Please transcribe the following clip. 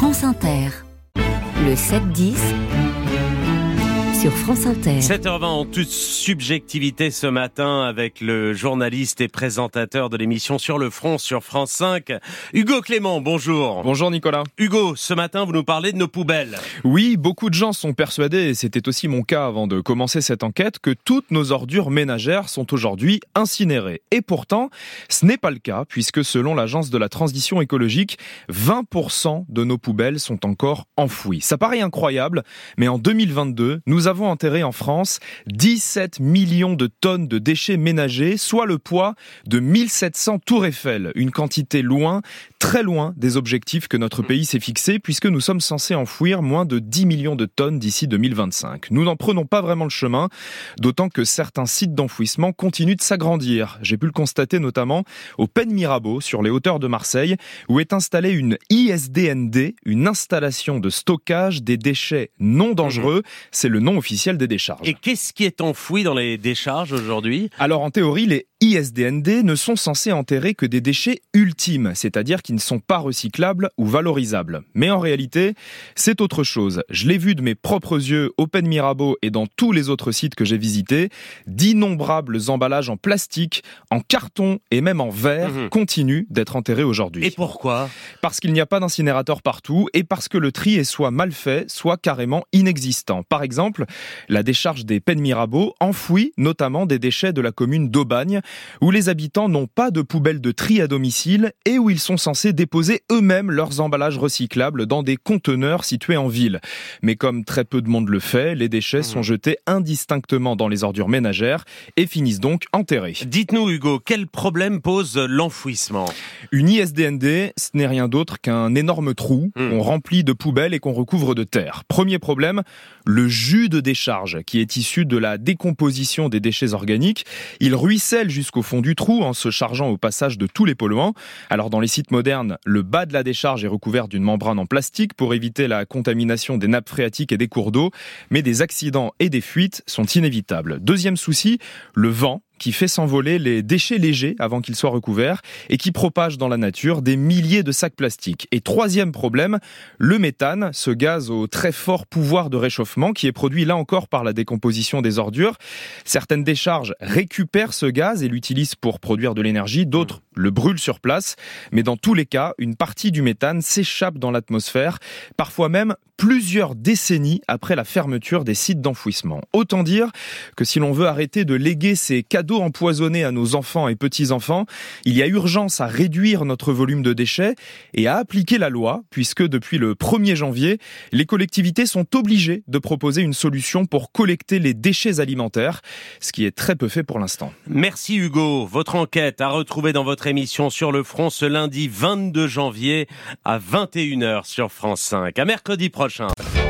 France Inter. Le 7-10 sur France Inter. 7h20 en toute subjectivité ce matin avec le journaliste et présentateur de l'émission Sur le front sur France 5, Hugo Clément, bonjour. Bonjour Nicolas. Hugo, ce matin vous nous parlez de nos poubelles. Oui, beaucoup de gens sont persuadés, et c'était aussi mon cas avant de commencer cette enquête, que toutes nos ordures ménagères sont aujourd'hui incinérées. Et pourtant, ce n'est pas le cas, puisque selon l'Agence de la transition écologique, 20% de nos poubelles sont encore enfouies. Ça paraît incroyable, mais en 2022, nous avons enterré en France 17 millions de tonnes de déchets ménagers, soit le poids de 1700 tours Eiffel, une quantité loin, très loin des objectifs que notre pays s'est fixé, puisque nous sommes censés enfouir moins de 10 millions de tonnes d'ici 2025. Nous n'en prenons pas vraiment le chemin, d'autant que certains sites d'enfouissement continuent de s'agrandir. J'ai pu le constater notamment au Pen Mirabeau, sur les hauteurs de Marseille, où est installée une ISDND, une installation de stockage des déchets non dangereux. C'est le nom officiel des décharges. Et qu'est-ce qui est enfoui dans les décharges aujourd'hui? Alors en théorie, les ISDND ne sont censés enterrer que des déchets ultimes, c'est-à-dire qui ne sont pas recyclables ou valorisables. Mais en réalité, c'est autre chose. Je l'ai vu de mes propres yeux au Pen Mirabeau et dans tous les autres sites que j'ai visités, d'innombrables emballages en plastique, en carton et même en verre Mhm. continuent d'être enterrés aujourd'hui. Et pourquoi? Parce qu'il n'y a pas d'incinérateur partout et parce que le tri est soit mal fait, soit carrément inexistant. Par exemple, la décharge des Pen Mirabeau enfouit notamment des déchets de la commune d'Aubagne, où les habitants n'ont pas de poubelle de tri à domicile et où ils sont censés déposer eux-mêmes leurs emballages recyclables dans des conteneurs situés en ville. Mais comme très peu de monde le fait, les déchets sont jetés indistinctement dans les ordures ménagères et finissent donc enterrés. Dites-nous Hugo, quel problème pose l'enfouissement? Une ISDND, ce n'est rien d'autre qu'un énorme trou Hmm. qu'on remplit de poubelles et qu'on recouvre de terre. Premier problème, le jus de décharge, qui est issu de la décomposition des déchets organiques. Il ruisselle jusqu'au fond du trou en se chargeant au passage de tous les polluants. Alors dans les sites modernes, le bas de la décharge est recouvert d'une membrane en plastique pour éviter la contamination des nappes phréatiques et des cours d'eau, mais des accidents et des fuites sont inévitables. Deuxième souci, le vent qui fait s'envoler les déchets légers avant qu'ils soient recouverts et qui propage dans la nature des milliers de sacs plastiques. Et troisième problème, le méthane, ce gaz au très fort pouvoir de réchauffement qui est produit là encore par la décomposition des ordures. Certaines décharges récupèrent ce gaz et l'utilisent pour produire de l'énergie, d'autres le brûlent sur place, mais dans tous les cas, une partie du méthane s'échappe dans l'atmosphère, parfois même plusieurs décennies après la fermeture des sites d'enfouissement. Autant dire que si l'on veut arrêter de léguer ces cadeaux empoisonnés à nos enfants et petits-enfants, il y a urgence à réduire notre volume de déchets et à appliquer la loi, puisque depuis le 1er janvier, les collectivités sont obligées de proposer une solution pour collecter les déchets alimentaires, ce qui est très peu fait pour l'instant. Merci Hugo. Votre enquête à retrouver dans votre émission Sur le front ce lundi 22 janvier à 21h sur France 5. À mercredi prochain.